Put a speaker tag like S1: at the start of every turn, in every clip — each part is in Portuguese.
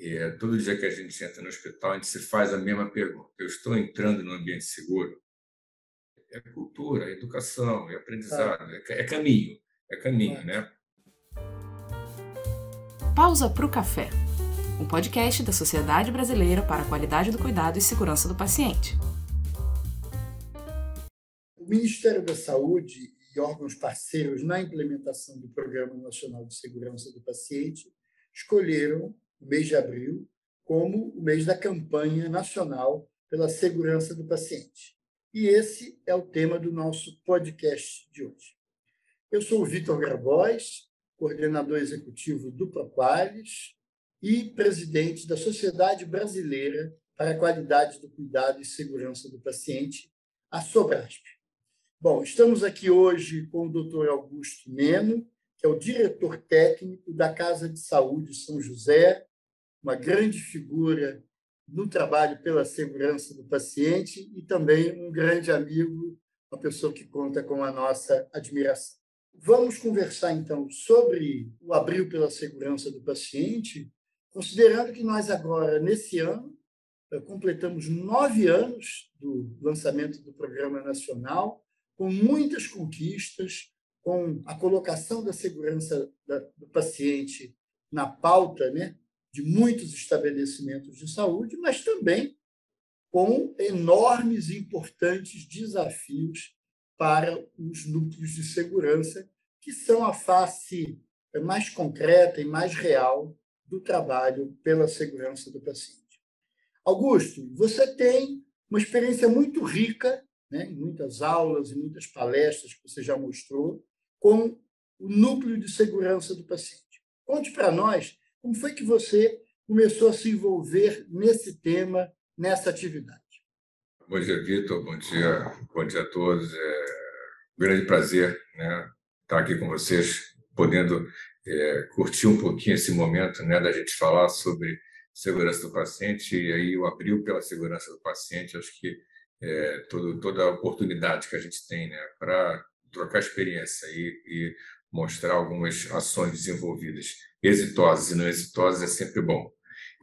S1: é, todo dia que a gente entra no hospital, a gente se faz a mesma pergunta: eu estou entrando no ambiente seguro? É cultura, é educação, é aprendizado, é, é caminho, é caminho, né?
S2: Pausa para o café. Um podcast da Sociedade Brasileira para a Qualidade do Cuidado e Segurança do Paciente.
S3: O Ministério da Saúde e órgãos parceiros na implementação do Programa Nacional de Segurança do Paciente escolheram o mês de abril como o mês da campanha nacional pela segurança do paciente. E esse é o tema do nosso podcast de hoje. Eu sou o Vitor Grabois, coordenador executivo do Proqualis e presidente da Sociedade Brasileira para a Qualidade do Cuidado e Segurança do Paciente, a Sobrasp. Bom, estamos aqui hoje com o Dr. Augusto Meno, que é o diretor técnico da Casa de Saúde São José, uma grande figura no trabalho pela segurança do paciente e também um grande amigo, uma pessoa que conta com a nossa admiração. Vamos conversar, então, sobre o Abril pela Segurança do Paciente, considerando que nós agora, nesse ano, eh, completamos nove anos do lançamento do Programa Nacional, com muitas conquistas, com a colocação da segurança do paciente na pauta né, de muitos estabelecimentos de saúde, mas também com enormes e importantes desafios para os núcleos de segurança, que são a face mais concreta e mais real do trabalho pela segurança do paciente. Augusto, você tem uma experiência muito rica, né, em muitas aulas e muitas palestras que você já mostrou, com o núcleo de segurança do paciente. Conte para nós como foi que você começou a se envolver nesse tema, nessa atividade?
S1: Bom dia, Vitor. Bom dia, bom dia a todos. É um grande prazer né, estar aqui com vocês, podendo é, curtir um pouquinho esse momento né, da gente falar sobre segurança do paciente e aí o abril pela segurança do paciente. Acho que é, todo, toda a oportunidade que a gente tem né, para trocar experiência e, e mostrar algumas ações desenvolvidas exitosas e não exitosas é sempre bom.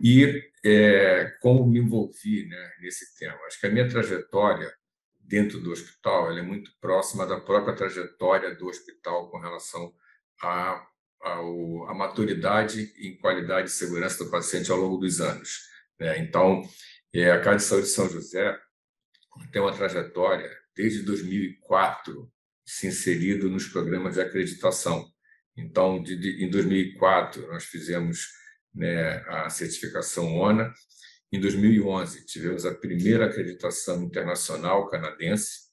S1: E é, como me envolvi né, nesse tema? Acho que a minha trajetória dentro do hospital é muito próxima da própria trajetória do hospital com relação à a, maturidade em qualidade e segurança do paciente ao longo dos anos. Né? Então, é, a Casa de Saúde de São José tem uma trajetória desde 2004 se inserido nos programas de acreditação. Então, de, de, em 2004, nós fizemos né, a certificação ONA. Em 2011, tivemos a primeira acreditação internacional canadense.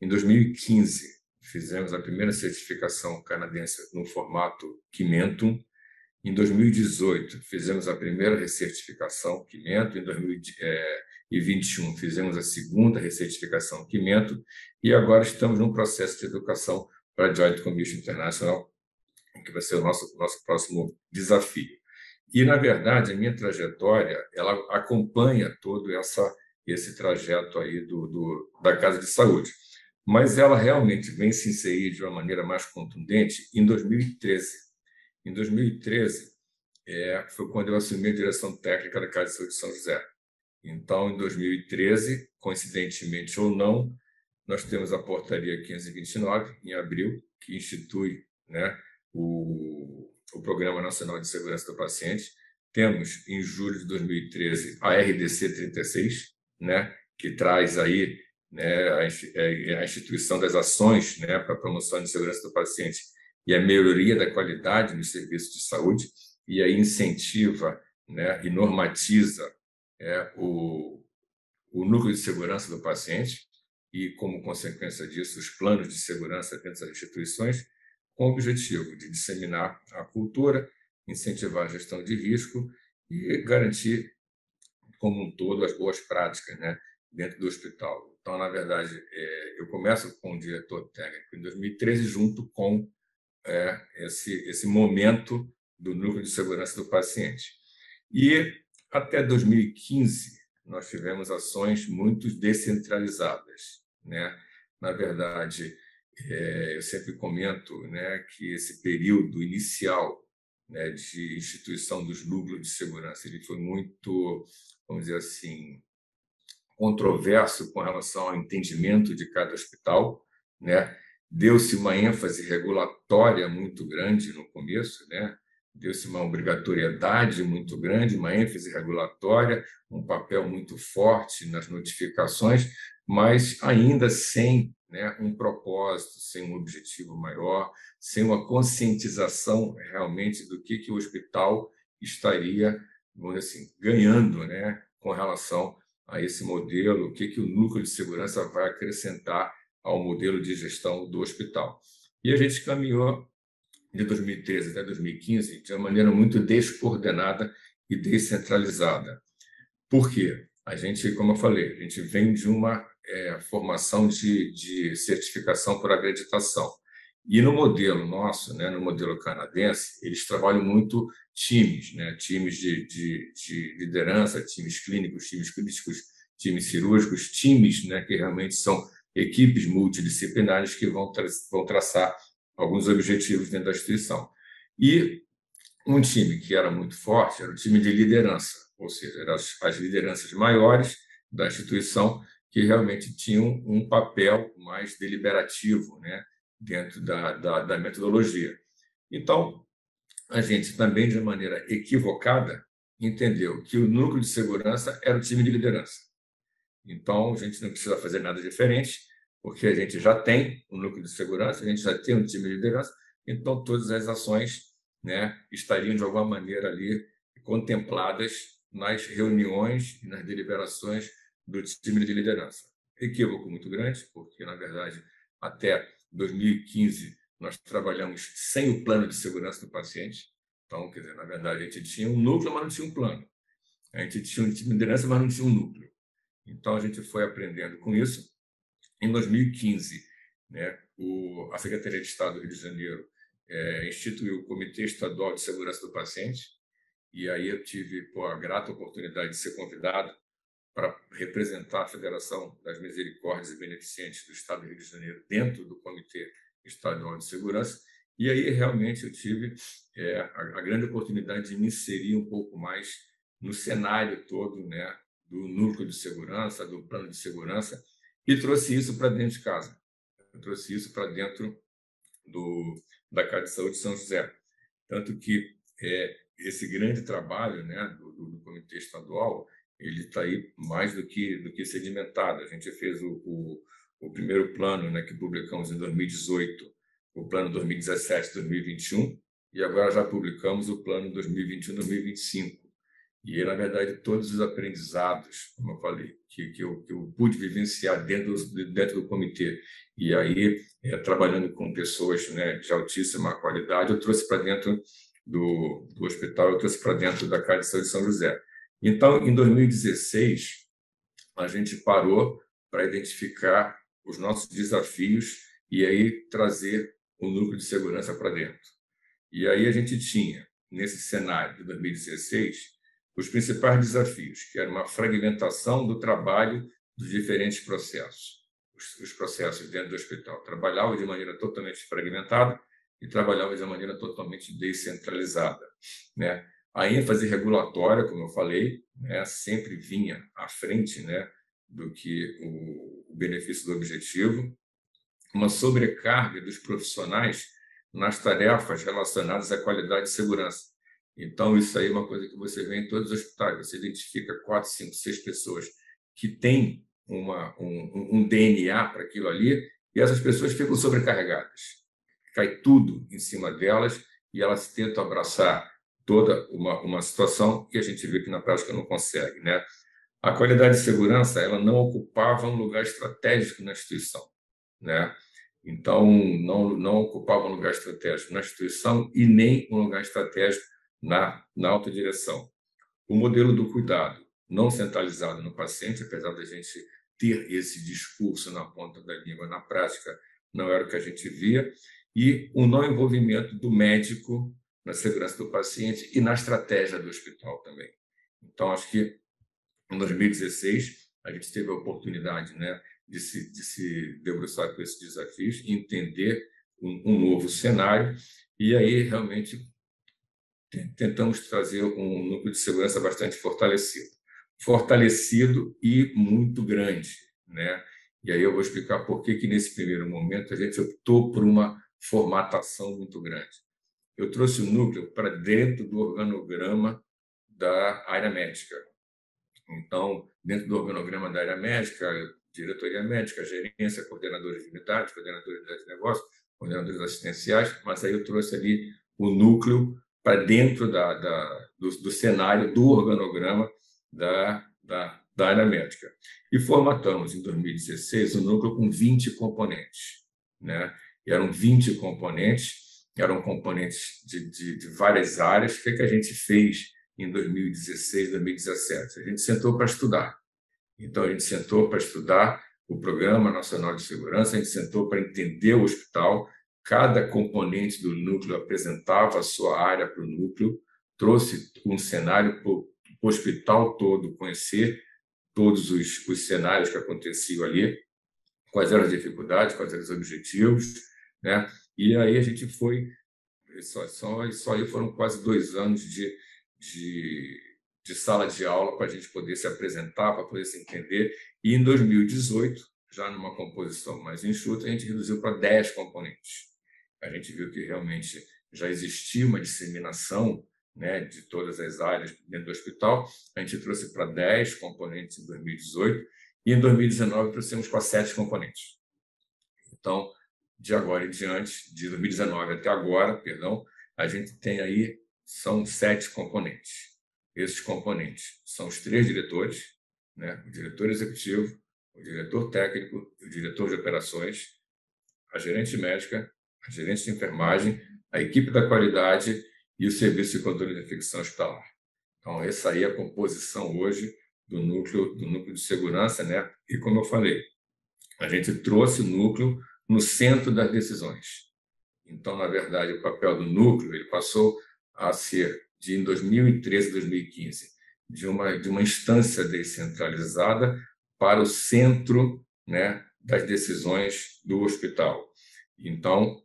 S1: Em 2015, fizemos a primeira certificação canadense no formato Quimentum. Em 2018, fizemos a primeira recertificação Quimento. Em 2021, fizemos a segunda recertificação Quimento. E agora estamos num processo de educação para a Joint Commission International, que vai ser o nosso, nosso próximo desafio. E, na verdade, a minha trajetória ela acompanha todo essa, esse trajeto aí do, do, da Casa de Saúde. Mas ela realmente vem se inserir de uma maneira mais contundente em 2013 em 2013, é, foi quando eu assumi a direção técnica da Casa de Saúde de São José. Então, em 2013, coincidentemente ou não, nós temos a portaria 529, em abril, que institui né, o, o Programa Nacional de Segurança do Paciente. Temos, em julho de 2013, a RDC 36, né, que traz aí né, a, é, a instituição das ações né, para a promoção de segurança do paciente e a melhoria da qualidade nos serviços de saúde, e aí incentiva né, e normatiza é, o, o núcleo de segurança do paciente e, como consequência disso, os planos de segurança dentro das instituições, com o objetivo de disseminar a cultura, incentivar a gestão de risco e garantir, como um todo, as boas práticas né, dentro do hospital. Então, na verdade, é, eu começo com o diretor técnico em 2013, junto com é, esse, esse momento do núcleo de segurança do paciente. E até 2015, nós tivemos ações muito descentralizadas. Né? Na verdade, é, eu sempre comento né, que esse período inicial né, de instituição dos núcleos de segurança. Ele foi muito, vamos dizer assim, controverso com relação ao entendimento de cada hospital, né? Deu-se uma ênfase regulatória muito grande no começo, né? Deu-se uma obrigatoriedade muito grande, uma ênfase regulatória, um papel muito forte nas notificações, mas ainda sem né, um propósito, sem um objetivo maior, sem uma conscientização realmente do que, que o hospital estaria assim, ganhando né, com relação a esse modelo, o que, que o núcleo de segurança vai acrescentar ao modelo de gestão do hospital. E a gente caminhou de 2013 até 2015 de uma maneira muito descoordenada e descentralizada. Por quê? A gente, como eu falei, a gente vem de uma é, formação de, de certificação por acreditação. E no modelo nosso, né, no modelo canadense, eles trabalham muito times, né, times de, de, de liderança, times clínicos, times críticos, times cirúrgicos, times né, que realmente são equipes multidisciplinares que vão, tra vão traçar alguns objetivos dentro da instituição. E um time que era muito forte era o time de liderança, ou seja, eram as, as lideranças maiores da instituição que realmente tinham um papel mais deliberativo né, dentro da, da, da metodologia. Então, a gente também, de maneira equivocada, entendeu que o núcleo de segurança era o time de liderança. Então, a gente não precisa fazer nada diferente, porque a gente já tem um núcleo de segurança, a gente já tem um time de liderança, então todas as ações né, estariam, de alguma maneira, ali contempladas nas reuniões e nas deliberações do time de liderança. Equívoco muito grande, porque, na verdade, até 2015 nós trabalhamos sem o plano de segurança do paciente. Então, quer dizer, na verdade, a gente tinha um núcleo, mas não tinha um plano. A gente tinha um time de liderança, mas não tinha um núcleo. Então, a gente foi aprendendo com isso. Em 2015, né, o, a Secretaria de Estado do Rio de Janeiro é, instituiu o Comitê Estadual de Segurança do Paciente, e aí eu tive pô, a grata oportunidade de ser convidado para representar a Federação das Misericórdias e Beneficentes do Estado do Rio de Janeiro dentro do Comitê Estadual de Segurança, e aí realmente eu tive é, a, a, grande oportunidade de me inserir um pouco mais no cenário todo né, do núcleo de segurança, do plano de segurança, e trouxe isso para dentro de casa. Eu trouxe isso para dentro do, da Casa de Saúde de São José. Tanto que é, esse grande trabalho né, do, do, do Comitê Estadual ele está aí mais do que, do que sedimentado. A gente fez o, o, o primeiro plano né, que publicamos em 2018, o plano 2017-2021, e agora já publicamos o plano 2021-2025. E, na verdade, todos os aprendizados, como eu falei, que, que, eu, que eu pude vivenciar dentro, dentro do comitê, e aí, é, trabalhando com pessoas né, de altíssima qualidade, eu trouxe para dentro do, do hospital, eu trouxe para dentro da Casa de Saúde de São José. Então, em 2016, a gente parou para identificar os nossos desafios e aí trazer o núcleo de segurança para dentro. E aí a gente tinha, nesse cenário de 2016, os principais desafios, que era uma fragmentação do trabalho dos diferentes processos. Os, os processos dentro do hospital trabalhavam de maneira totalmente fragmentada e trabalhavam de maneira totalmente descentralizada. Né? A ênfase regulatória, como eu falei, né, sempre vinha à frente né, do que o, o benefício do objetivo. Uma sobrecarga dos profissionais nas tarefas relacionadas à qualidade e segurança. Então, isso aí é uma coisa que você vê em todos os hospitais. Você identifica quatro, cinco, seis pessoas que têm uma, um, um DNA para aquilo ali e essas pessoas ficam sobrecarregadas. Cai tudo em cima delas e elas tentam abraçar toda uma, uma situação que a gente vê que na prática não consegue. Né? A qualidade de segurança ela não ocupava um lugar estratégico na instituição. Né? Então, não, não ocupava um lugar estratégico na instituição e nem um lugar estratégico na, na alta direção. O modelo do cuidado não centralizado no paciente, apesar da gente ter esse discurso na ponta da língua, na prática não era o que a gente via, e o não envolvimento do médico na segurança do paciente e na estratégia do hospital também. Então, acho que em 2016 a gente teve a oportunidade né, de, se, de se debruçar com esses desafios, entender um, um novo cenário e aí realmente tentamos trazer um núcleo de segurança bastante fortalecido. Fortalecido e muito grande. Né? E aí eu vou explicar por que, que nesse primeiro momento a gente optou por uma formatação muito grande. Eu trouxe o núcleo para dentro do organograma da área médica. Então, dentro do organograma da área médica, diretoria médica, gerência, coordenadores de unidade, coordenadores de negócios, coordenadores assistenciais, mas aí eu trouxe ali o núcleo para dentro da, da do, do, cenário do organograma da, da, da área médica. E formatamos, em 2016, um núcleo com 20 componentes. Né? E eram 20 componentes, eram componentes de, de, de várias áreas. O que, é que a gente fez em 2016, 2017? A gente sentou para estudar. Então, a gente sentou para estudar o Programa Nacional de Segurança, a gente sentou para entender o hospital, cada componente do núcleo apresentava a sua área para o núcleo, trouxe um cenário para o hospital todo conhecer todos os, os cenários que aconteciam ali, quais eram as dificuldades, quais eram os objetivos, né? E aí a gente foi, só, só, só aí foram quase dois anos de, de, de sala de aula para a gente poder se apresentar, para poder se entender. E em 2018, já numa composição mais enxuta, a gente reduziu para 10 componentes a gente viu que realmente já existia uma disseminação né, de todas as áreas dentro do hospital. A gente trouxe para 10 componentes em 2018 e em 2019 trouxemos para 7 componentes. Então, de agora em diante, de 2019 até agora, perdão, a gente tem aí são sete componentes. Esses componentes são os três diretores, né? o diretor executivo, o diretor técnico, o diretor de operações, a gerente médica a gerente de enfermagem, a equipe da qualidade e o serviço de controle de infecção hospitalar. Então, essa aí é a composição hoje do núcleo, do núcleo de segurança, né? E como eu falei, a gente trouxe o núcleo no centro das decisões. Então, na verdade, o papel do núcleo ele passou a ser de em 2013, 2015, de uma de uma instância descentralizada para o centro, né, das decisões do hospital. Então,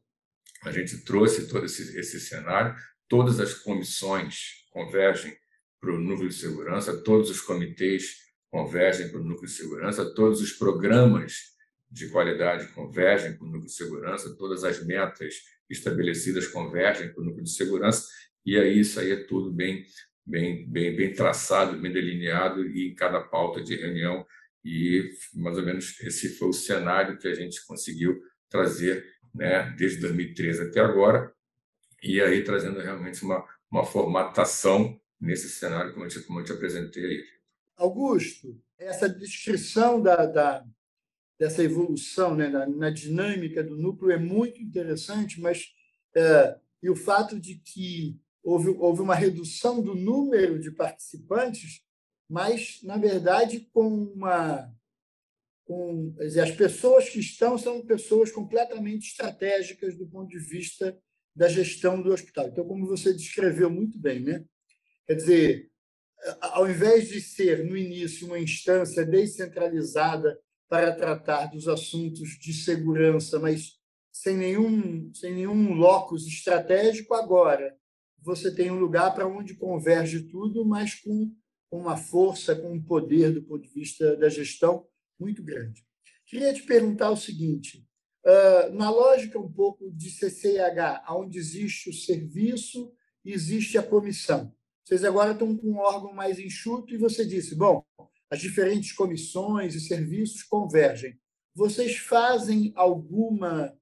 S1: a gente trouxe todo esse, esse cenário, todas as comissões convergem para o núcleo de segurança, todos os comitês convergem para o núcleo de segurança, todos os programas de qualidade convergem para o núcleo de segurança, todas as metas estabelecidas convergem para o núcleo de segurança, e aí isso aí é tudo bem, bem, bem, bem traçado, bem delineado e em cada pauta de reunião, e mais ou menos esse foi o cenário que a gente conseguiu trazer né, desde 2013 até agora, e aí trazendo realmente uma, uma formatação nesse cenário, como eu te, como eu te apresentei aí.
S3: Augusto, essa descrição da, da dessa evolução né, na, na, dinâmica do núcleo é muito interessante, mas é, e o fato de que houve, houve uma redução do número de participantes, mas, na verdade, com uma com as pessoas que estão são pessoas completamente estratégicas do ponto de vista da gestão do hospital. Então, como você descreveu muito bem, né? Quer dizer, ao invés de ser no início uma instância descentralizada para tratar dos assuntos de segurança, mas sem nenhum sem nenhum locus estratégico agora, você tem um lugar para onde converge tudo, mas com uma força, com um poder do ponto de vista da gestão muito grande. Queria te perguntar o seguinte: na lógica um pouco de CCIH, onde existe o serviço existe a comissão, vocês agora estão com um órgão mais enxuto e você disse, bom, as diferentes comissões e serviços convergem. Vocês fazem alguma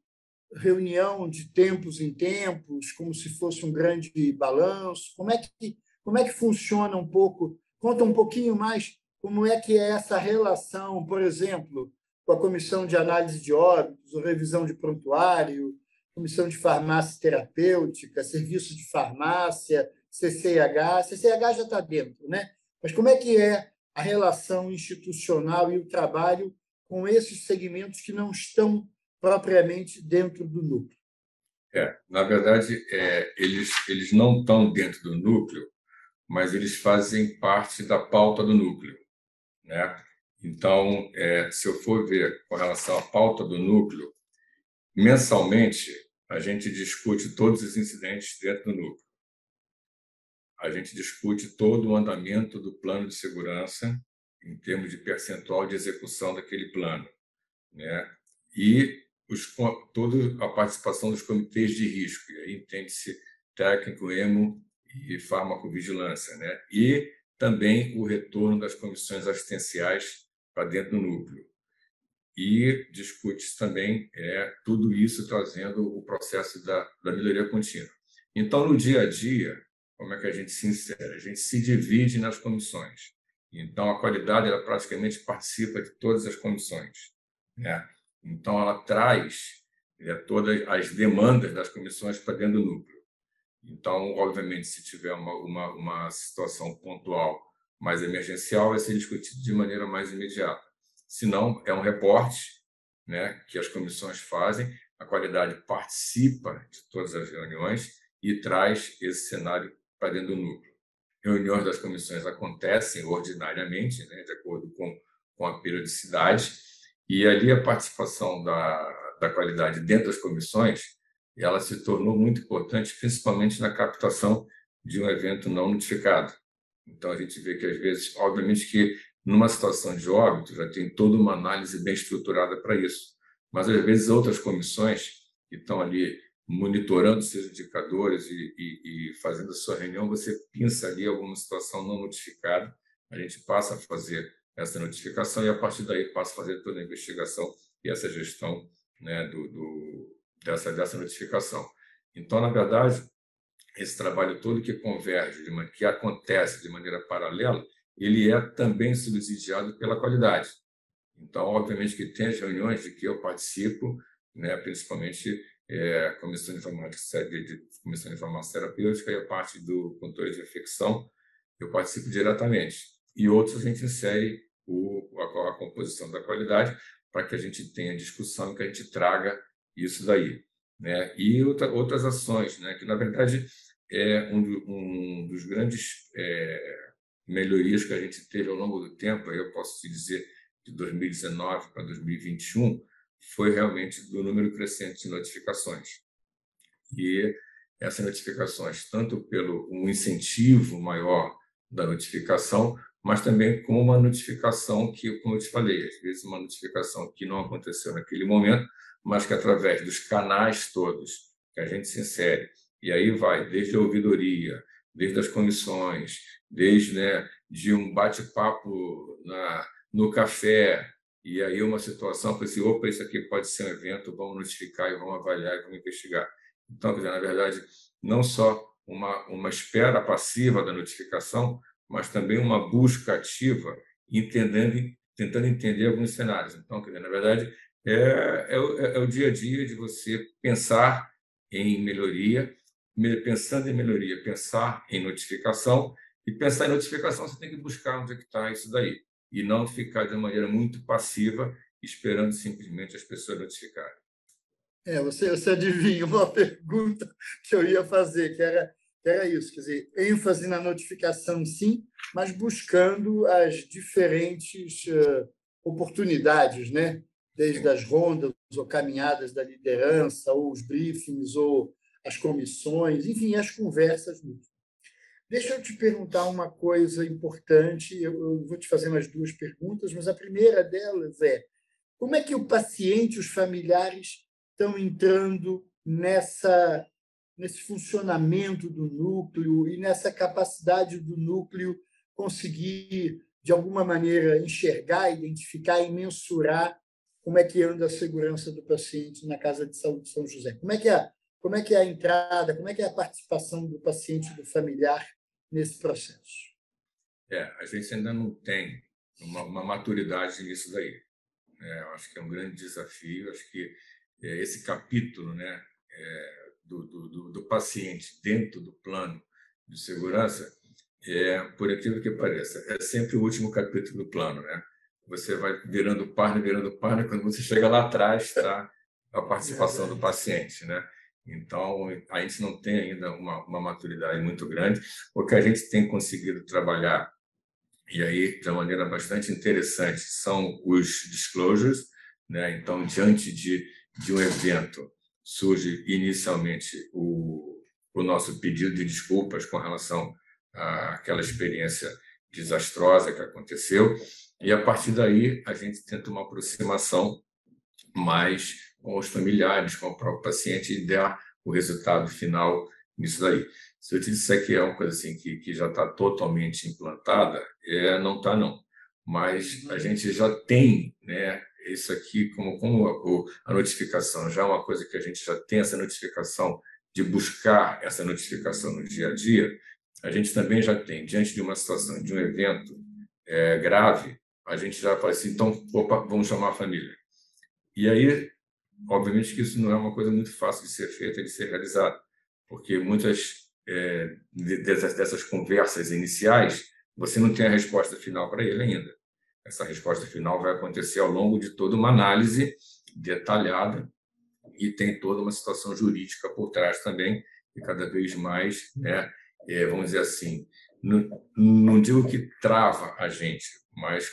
S3: reunião de tempos em tempos, como se fosse um grande balanço? Como é que como é que funciona um pouco? Conta um pouquinho mais como é que é essa relação, por exemplo, com a Comissão de Análise de Óbitos, revisão de prontuário, Comissão de Farmácia Terapêutica, Serviço de Farmácia, CCH. CCH já está dentro, né? Mas como é que é a relação institucional e o trabalho com esses segmentos que não estão propriamente dentro do núcleo?
S1: É, na verdade, é, eles, eles não estão dentro do núcleo, mas eles fazem parte da pauta do núcleo. Né? Então, é, se eu for ver com relação à pauta do núcleo, mensalmente a gente discute todos os incidentes dentro do núcleo. a gente discute todo o andamento do plano de segurança em termos de percentual de execução daquele plano, né? E os, toda a participação dos comitês de risco, e aí entende-se técnico, emo e farmacovigilância, né? E também o retorno das comissões assistenciais para dentro do núcleo. E discute também é, tudo isso trazendo o processo da, da melhoria contínua. Então, no dia a dia, como é que a gente se insere? A gente se divide nas comissões. Então, a qualidade ela praticamente participa de todas as comissões. Né? Então, ela traz é, todas as demandas das comissões para dentro do núcleo. Então, obviamente, se tiver uma, uma, uma situação pontual mais emergencial, vai ser discutido de maneira mais imediata. Se não, é um reporte né, que as comissões fazem, a qualidade participa de todas as reuniões e traz esse cenário para dentro do núcleo. Reuniões das comissões acontecem ordinariamente, né, de acordo com, com a periodicidade, e ali a participação da, da qualidade dentro das comissões ela se tornou muito importante, principalmente na captação de um evento não notificado. Então, a gente vê que, às vezes, obviamente que numa situação de óbito já tem toda uma análise bem estruturada para isso, mas, às vezes, outras comissões que estão ali monitorando seus indicadores e, e, e fazendo a sua reunião, você pinça ali alguma situação não notificada, a gente passa a fazer essa notificação e, a partir daí, passa a fazer toda a investigação e essa gestão né, do, do dessa, dessa notificação. Então, na verdade, esse trabalho todo que converge, que acontece de maneira paralela, ele é também subsidiado pela qualidade. Então, obviamente que tem as reuniões de que eu participo, né, principalmente é, a Comissão de Informática, de, Comissão de Informação Terapêutica e a parte do controle de infecção, eu participo diretamente. E outros a gente insere o, a, a composição da qualidade para que a gente tenha discussão e que a gente traga isso daí. Né? E outra, outras ações, né? que, na verdade, é um, um dos grandes é, melhorias que a gente teve ao longo do tempo, eu posso te dizer, de 2019 para 2021, foi realmente do número crescente de notificações. E essas notificações, tanto pelo um incentivo maior da notificação, mas também com uma notificação que, como eu te falei, às vezes uma notificação que não aconteceu naquele momento, mas que através dos canais todos que a gente se insere, e aí vai desde a ouvidoria, desde as comissões, desde né, de um bate-papo no café, e aí uma situação para esse, opa, isso aqui pode ser um evento, vamos notificar e vamos avaliar e vamos investigar. Então, quer dizer, na verdade, não só uma, uma espera passiva da notificação, mas também uma busca ativa, entendendo, tentando entender alguns cenários. Então, quer dizer, na verdade, é, é, o, é o dia a dia de você pensar em melhoria, pensando em melhoria, pensar em notificação, e pensar em notificação você tem que buscar onde é que está isso daí, e não ficar de maneira muito passiva, esperando simplesmente as pessoas notificarem.
S3: É, você, você adivinha uma pergunta que eu ia fazer, que era, que era isso, quer dizer, ênfase na notificação sim, mas buscando as diferentes uh, oportunidades, né? Desde as rondas ou caminhadas da liderança, ou os briefings, ou as comissões, enfim, as conversas mesmo. Deixa eu te perguntar uma coisa importante. Eu vou te fazer mais duas perguntas, mas a primeira delas é: como é que o paciente, os familiares estão entrando nessa nesse funcionamento do núcleo e nessa capacidade do núcleo conseguir de alguma maneira enxergar, identificar e mensurar como é que anda a segurança do paciente na Casa de Saúde de São José? Como é que é, como é, que é a entrada, como é que é a participação do paciente do familiar nesse processo?
S1: É, a gente ainda não tem uma, uma maturidade nisso daí. É, acho que é um grande desafio. Acho que é, esse capítulo, né, é, do, do, do, paciente dentro do plano de segurança, é, por aquilo que pareça, é sempre o último capítulo do plano, né? Você vai virando página, virando página, quando você chega lá atrás está a participação do paciente, né? Então, a gente não tem ainda uma, uma maturidade muito grande. O que a gente tem conseguido trabalhar, e aí de uma maneira bastante interessante, são os disclosures. Né? Então, diante de, de um evento, surge inicialmente o, o nosso pedido de desculpas com relação aquela experiência desastrosa que aconteceu, e a partir daí a gente tenta uma aproximação mais com os familiares, com o próprio paciente e dar o resultado final nisso daí. Se eu te disser que é uma coisa assim que, que já está totalmente implantada, é, não está não. Mas a uhum. gente já tem, né, isso aqui como, como a, a notificação já é uma coisa que a gente já tem essa notificação de buscar essa notificação no dia a dia, a gente também já tem, diante de uma situação, de um evento é, grave, a gente já fala assim, então, opa, vamos chamar a família. E aí, obviamente que isso não é uma coisa muito fácil de ser feita, de ser realizada, porque muitas é, dessas, dessas conversas iniciais, você não tem a resposta final para ele ainda. Essa resposta final vai acontecer ao longo de toda uma análise detalhada e tem toda uma situação jurídica por trás também, e cada vez mais, né, é, vamos dizer assim, não, não digo que trava a gente, mas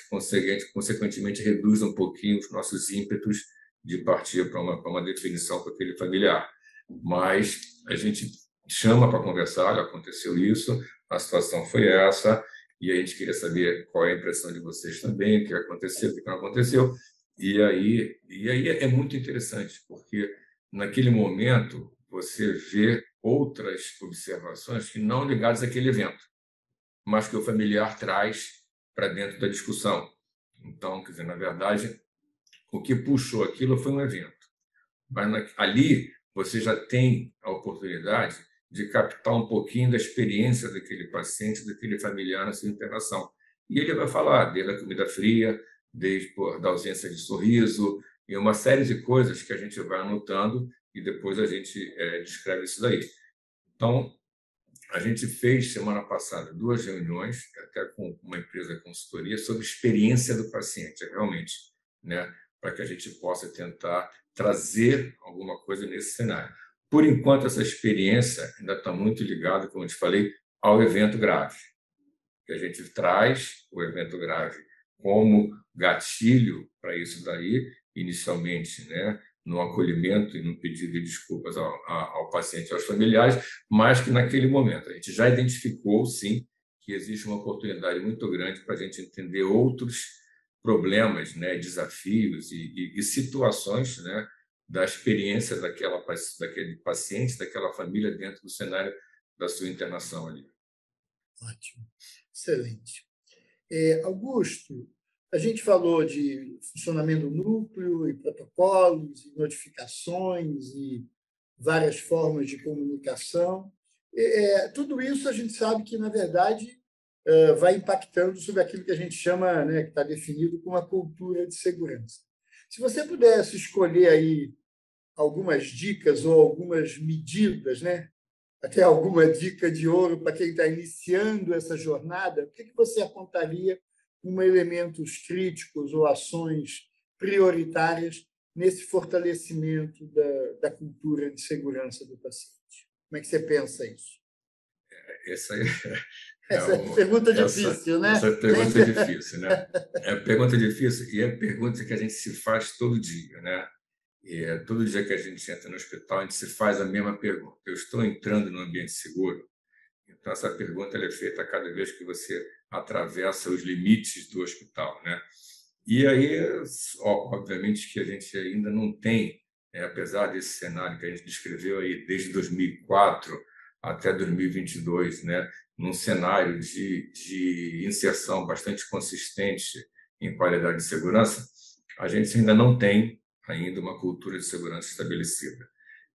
S1: consequentemente reduz um pouquinho os nossos ímpetos de partir para uma, uma definição com aquele familiar. Mas a gente chama para conversar, aconteceu isso, a situação foi essa, e a gente queria saber qual é a impressão de vocês também, o que aconteceu, o que não aconteceu. E aí, e aí é muito interessante, porque naquele momento você vê outras observações que não ligadas àquele evento, mas que o familiar traz para dentro da discussão. Então, quer dizer, na verdade, o que puxou aquilo foi um evento. Mas ali você já tem a oportunidade de captar um pouquinho da experiência daquele paciente, daquele familiar na sua internação. E ele vai falar desde a comida fria, desde pô, da ausência de sorriso, e uma série de coisas que a gente vai anotando e depois a gente é, descreve isso daí. Então, a gente fez semana passada duas reuniões, até com uma empresa de consultoria, sobre experiência do paciente, realmente, né, para que a gente possa tentar trazer alguma coisa nesse cenário. Por enquanto, essa experiência ainda está muito ligada, como eu te falei, ao evento grave. Que a gente traz o evento grave como gatilho para isso daí, inicialmente, né, no acolhimento e no pedido de desculpas ao, ao paciente e aos familiares, mas que naquele momento a gente já identificou, sim, que existe uma oportunidade muito grande para a gente entender outros problemas, né, desafios e, e, e situações né, da experiência daquela, daquele paciente, daquela família dentro do cenário da sua internação ali.
S3: Ótimo, excelente. É, Augusto, a gente falou de funcionamento do núcleo e protocolos, e notificações e várias formas de comunicação. É, tudo isso a gente sabe que, na verdade, é, vai impactando sobre aquilo que a gente chama, né, que está definido como a cultura de segurança. Se você pudesse escolher aí algumas dicas ou algumas medidas, né? até alguma dica de ouro para quem está iniciando essa jornada, o que, que você apontaria elementos críticos ou ações prioritárias nesse fortalecimento da, da cultura de segurança do paciente? Como é que você pensa isso?
S1: É, essa é,
S3: essa é pergunta difícil, né?
S1: Essa é pergunta difícil, né? É pergunta difícil e é pergunta que a gente se faz todo dia, né? E é, todo dia que a gente entra no hospital, a gente se faz a mesma pergunta: eu estou entrando no ambiente seguro? Então, essa pergunta é feita cada vez que você atravessa os limites do hospital. Né? E aí, obviamente, que a gente ainda não tem, né, apesar desse cenário que a gente descreveu aí desde 2004 até 2022, né, num cenário de, de inserção bastante consistente em qualidade de segurança, a gente ainda não tem ainda uma cultura de segurança estabelecida.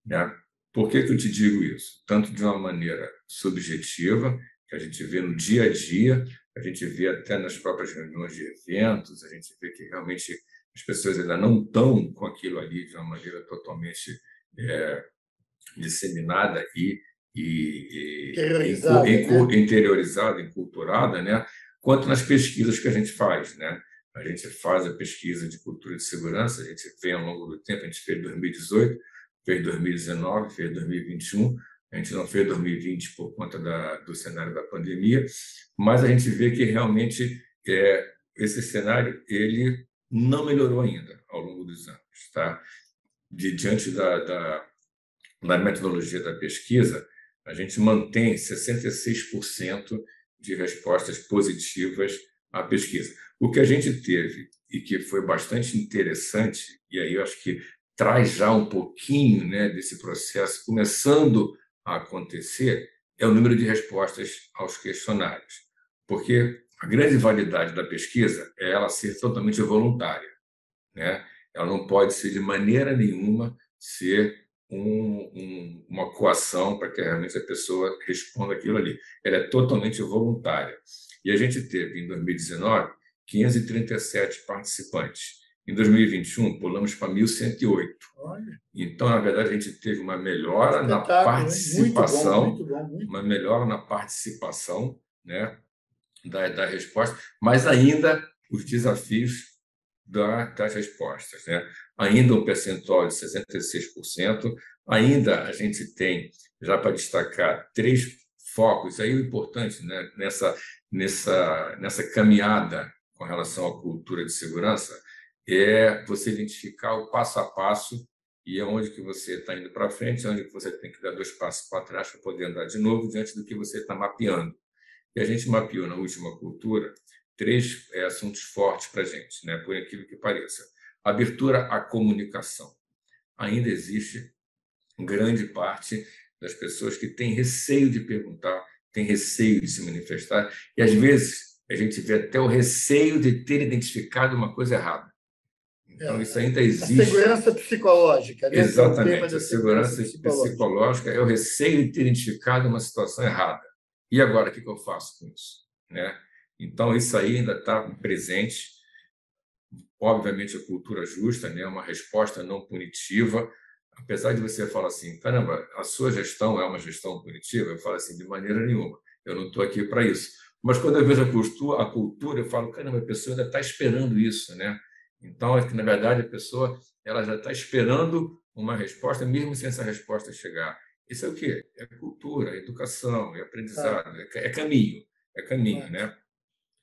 S1: Né? Por que, que eu te digo isso? Tanto de uma maneira subjetiva, que a gente vê no dia a dia, a gente vê até nas próprias reuniões de eventos, a gente vê que realmente as pessoas ainda não estão com aquilo ali de uma maneira totalmente é, disseminada e, e,
S3: interiorizada,
S1: e, né? interiorizada, enculturada, né? quanto nas pesquisas que a gente faz. Né? A gente faz a pesquisa de cultura de segurança, a gente vem ao longo do tempo, a gente fez 2018, fez 2019, fez 2021, a gente não fez 2020 por conta da, do cenário da pandemia, mas a gente vê que realmente é, esse cenário ele não melhorou ainda ao longo dos anos. Tá? De, diante da, da, da metodologia da pesquisa, a gente mantém 66% de respostas positivas à pesquisa. O que a gente teve e que foi bastante interessante, e aí eu acho que traz já um pouquinho né, desse processo começando a acontecer, é o número de respostas aos questionários. Porque a grande validade da pesquisa é ela ser totalmente voluntária. Né? Ela não pode ser de maneira nenhuma ser um, um, uma coação para que realmente a pessoa responda aquilo ali. Ela é totalmente voluntária. E a gente teve, em 2019, 537 participantes. Em 2021, pulamos para 1.108. Então, na verdade, a gente teve uma melhora na participação, muito bom, muito bom, muito uma melhora na participação né, da, da resposta, mas ainda os desafios da, das respostas. Né? Ainda um percentual de 66%, ainda a gente tem, já para destacar, três focos, aí o importante né, nessa, nessa, nessa caminhada com relação à cultura de segurança é você identificar o passo a passo e aonde que você está indo para frente, onde que você tem que dar dois passos para trás para poder andar de novo diante do que você está mapeando. E a gente mapeou na última cultura três é, assuntos fortes para a gente, né? por aquilo que pareça. Abertura à comunicação. Ainda existe grande parte das pessoas que tem receio de perguntar, tem receio de se manifestar, e às vezes a gente vê até o receio de ter identificado uma coisa errada. Então, é, isso ainda existe.
S3: A segurança psicológica.
S1: Né? Exatamente. A segurança psicológica. psicológica é o receio de ter identificado uma situação errada. E agora, o que eu faço com isso? Né? Então, isso aí ainda está presente. Obviamente, a cultura justa, né? uma resposta não punitiva. Apesar de você falar assim, caramba, a sua gestão é uma gestão punitiva, eu falo assim, de maneira nenhuma. Eu não estou aqui para isso. Mas quando eu vejo a cultura, a cultura, eu falo, caramba, a pessoa ainda está esperando isso, né? Então, é que, na verdade, a pessoa ela já está esperando uma resposta, mesmo sem essa resposta chegar. Isso é o quê? É cultura, é educação, é aprendizado, é, é caminho, é caminho, né?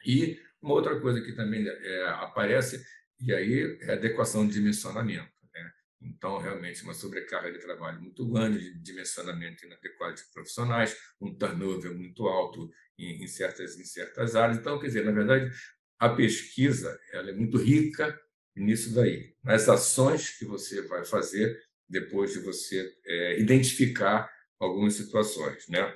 S1: E uma outra coisa que também é, aparece, e aí é a adequação de dimensionamento. Né? Então, realmente, uma sobrecarga de trabalho muito grande, de dimensionamento inadequado de profissionais, um turnover muito alto em, em, certas, em certas áreas. Então, quer dizer, na verdade, a pesquisa ela é muito rica nisso daí, nas ações que você vai fazer depois de você é, identificar algumas situações, né?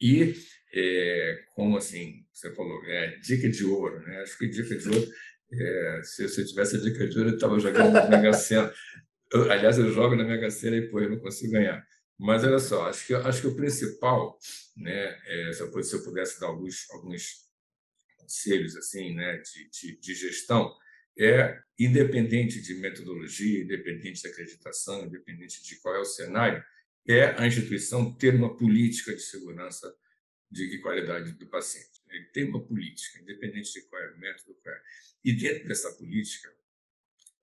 S1: E é, como assim, você falou, é, dica de ouro, né? Acho que dica de ouro, é, se, eu tivesse a dica de ouro, eu estava jogando na Mega Sena. Eu, aliás, eu jogo na Mega Sena e, pô, eu não consigo ganhar. Mas olha só, acho que, acho que o principal, né, é, se eu pudesse dar alguns, alguns conselhos assim, né, de, de, de gestão, é independente de metodologia, independente de acreditação, independente de qual é o cenário, é a instituição ter uma política de segurança de qualidade do paciente. Ele tem uma política, independente de qual é o método. Qual é. E dentro dessa política,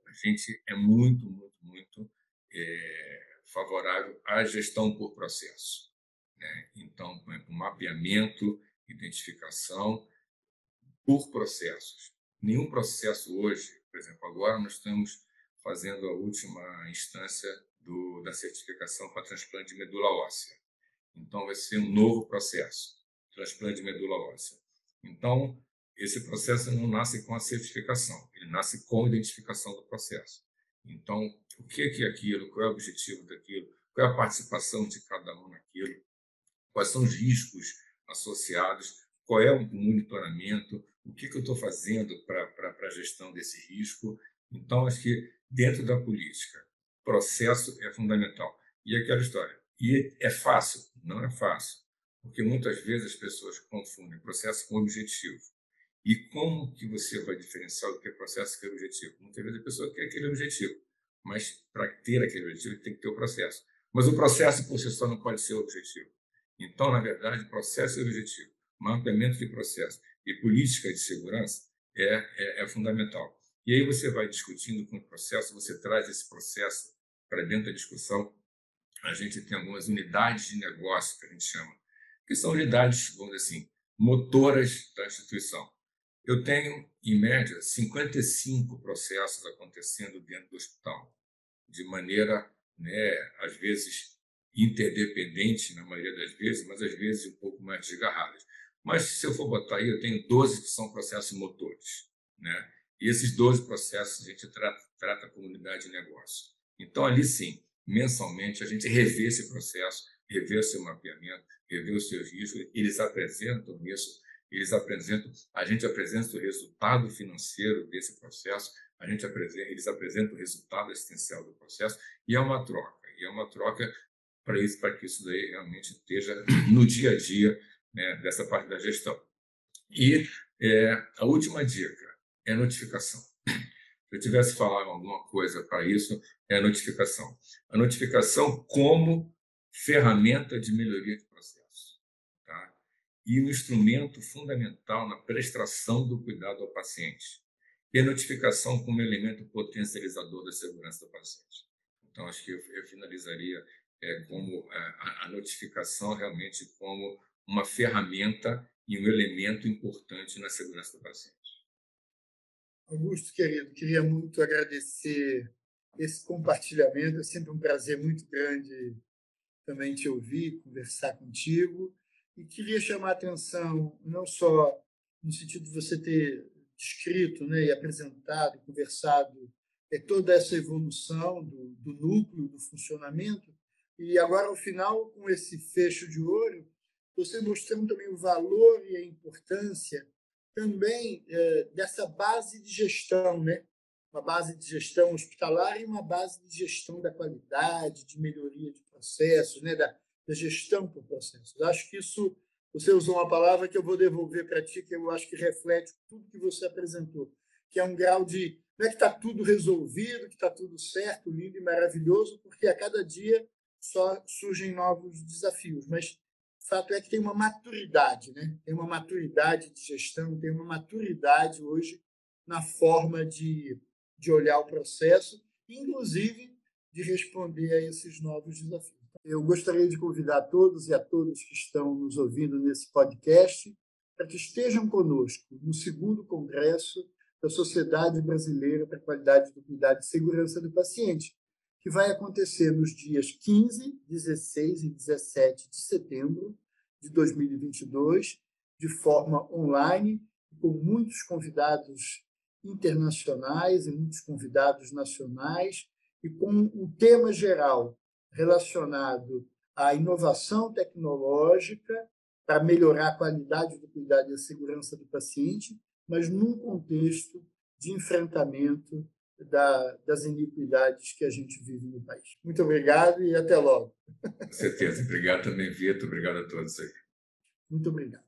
S1: a gente é muito, muito, muito é, favorável à gestão por processo. Né? Então, por exemplo, mapeamento, identificação por processos. Nenhum processo hoje, por exemplo, agora nós estamos fazendo a última instância do, da certificação para transplante de medula óssea. Então, vai ser um novo processo transplante de medula óssea. Então, esse processo não nasce com a certificação, ele nasce com a identificação do processo. Então, o que é aquilo? Qual é o objetivo daquilo? Qual é a participação de cada um naquilo? Quais são os riscos associados? Qual é o monitoramento? O que, que eu estou fazendo para a gestão desse risco? Então, acho que dentro da política, processo é fundamental. E aquela história. E é fácil? Não é fácil porque muitas vezes as pessoas confundem processo com objetivo. E como que você vai diferenciar o que é processo e o que é objetivo? Muitas vezes a pessoa quer aquele objetivo, mas para ter aquele objetivo tem que ter o processo. Mas o processo por si só não pode ser o objetivo. Então, na verdade, processo e objetivo, mapeamento de processo e política de segurança é, é, é fundamental. E aí você vai discutindo com o processo, você traz esse processo para dentro da discussão. A gente tem algumas unidades de negócio que a gente chama que são unidades, vamos dizer assim, motoras da instituição. Eu tenho, em média, 55 processos acontecendo dentro do hospital, de maneira, né, às vezes, interdependente, na maioria das vezes, mas às vezes um pouco mais desgarradas. Mas se eu for botar aí, eu tenho 12 que são processos motores. Né? E esses 12 processos a gente trata, trata a comunidade de negócio. Então, ali sim, mensalmente, a gente revê esse processo, revê o seu mapeamento, revê os seus riscos, eles apresentam isso, eles apresentam, a gente apresenta o resultado financeiro desse processo, a gente apresenta, eles apresentam o resultado assistencial do processo, e é uma troca, e é uma troca para isso, para que isso daí realmente esteja no dia a dia né, dessa parte da gestão. E é, a última dica é notificação. Se eu tivesse falado alguma coisa para isso, é a notificação. A notificação como ferramenta de melhoria de processo. Tá? E um instrumento fundamental na prestação do cuidado ao paciente. E a notificação como elemento potencializador da segurança do paciente. Então, acho que eu, eu finalizaria é, como é, a, a notificação realmente como uma ferramenta e um elemento importante na segurança do paciente.
S3: Augusto, querido, queria muito agradecer esse compartilhamento. É sempre um prazer muito grande também te ouvir, conversar contigo. E queria chamar a atenção, não só no sentido de você ter descrito né, e apresentado conversado é, toda essa evolução do, do núcleo, do funcionamento, e agora, ao final, com esse fecho de ouro, você mostrando também o valor e a importância também é, dessa base de gestão, né? uma base de gestão hospitalar e uma base de gestão da qualidade, de melhoria de processos, né? da, da gestão por processos. Acho que isso, você usou uma palavra que eu vou devolver para ti, que eu acho que reflete tudo que você apresentou, que é um grau de. Não é que está tudo resolvido, que está tudo certo, lindo e maravilhoso, porque a cada dia só surgem novos desafios, mas fato é que tem uma maturidade, né? tem uma maturidade de gestão, tem uma maturidade hoje na forma de, de olhar o processo, inclusive de responder a esses novos desafios. Eu gostaria de convidar todos e a todos que estão nos ouvindo nesse podcast para que estejam conosco no segundo congresso da Sociedade Brasileira para a Qualidade do Cuidado e Segurança do Paciente, que vai acontecer nos dias 15, 16 e 17 de setembro de 2022, de forma online, com muitos convidados internacionais e muitos convidados nacionais, e com um tema geral relacionado à inovação tecnológica para melhorar a qualidade do cuidado e a segurança do paciente, mas num contexto de enfrentamento da, das iniquidades que a gente vive no país. Muito obrigado e até logo.
S1: Com certeza. Obrigado também, Vitor. Obrigado a todos aí.
S3: Muito obrigado.